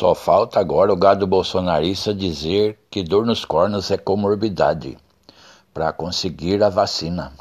Só falta agora o gado bolsonarista dizer que dor nos cornos é comorbidade para conseguir a vacina.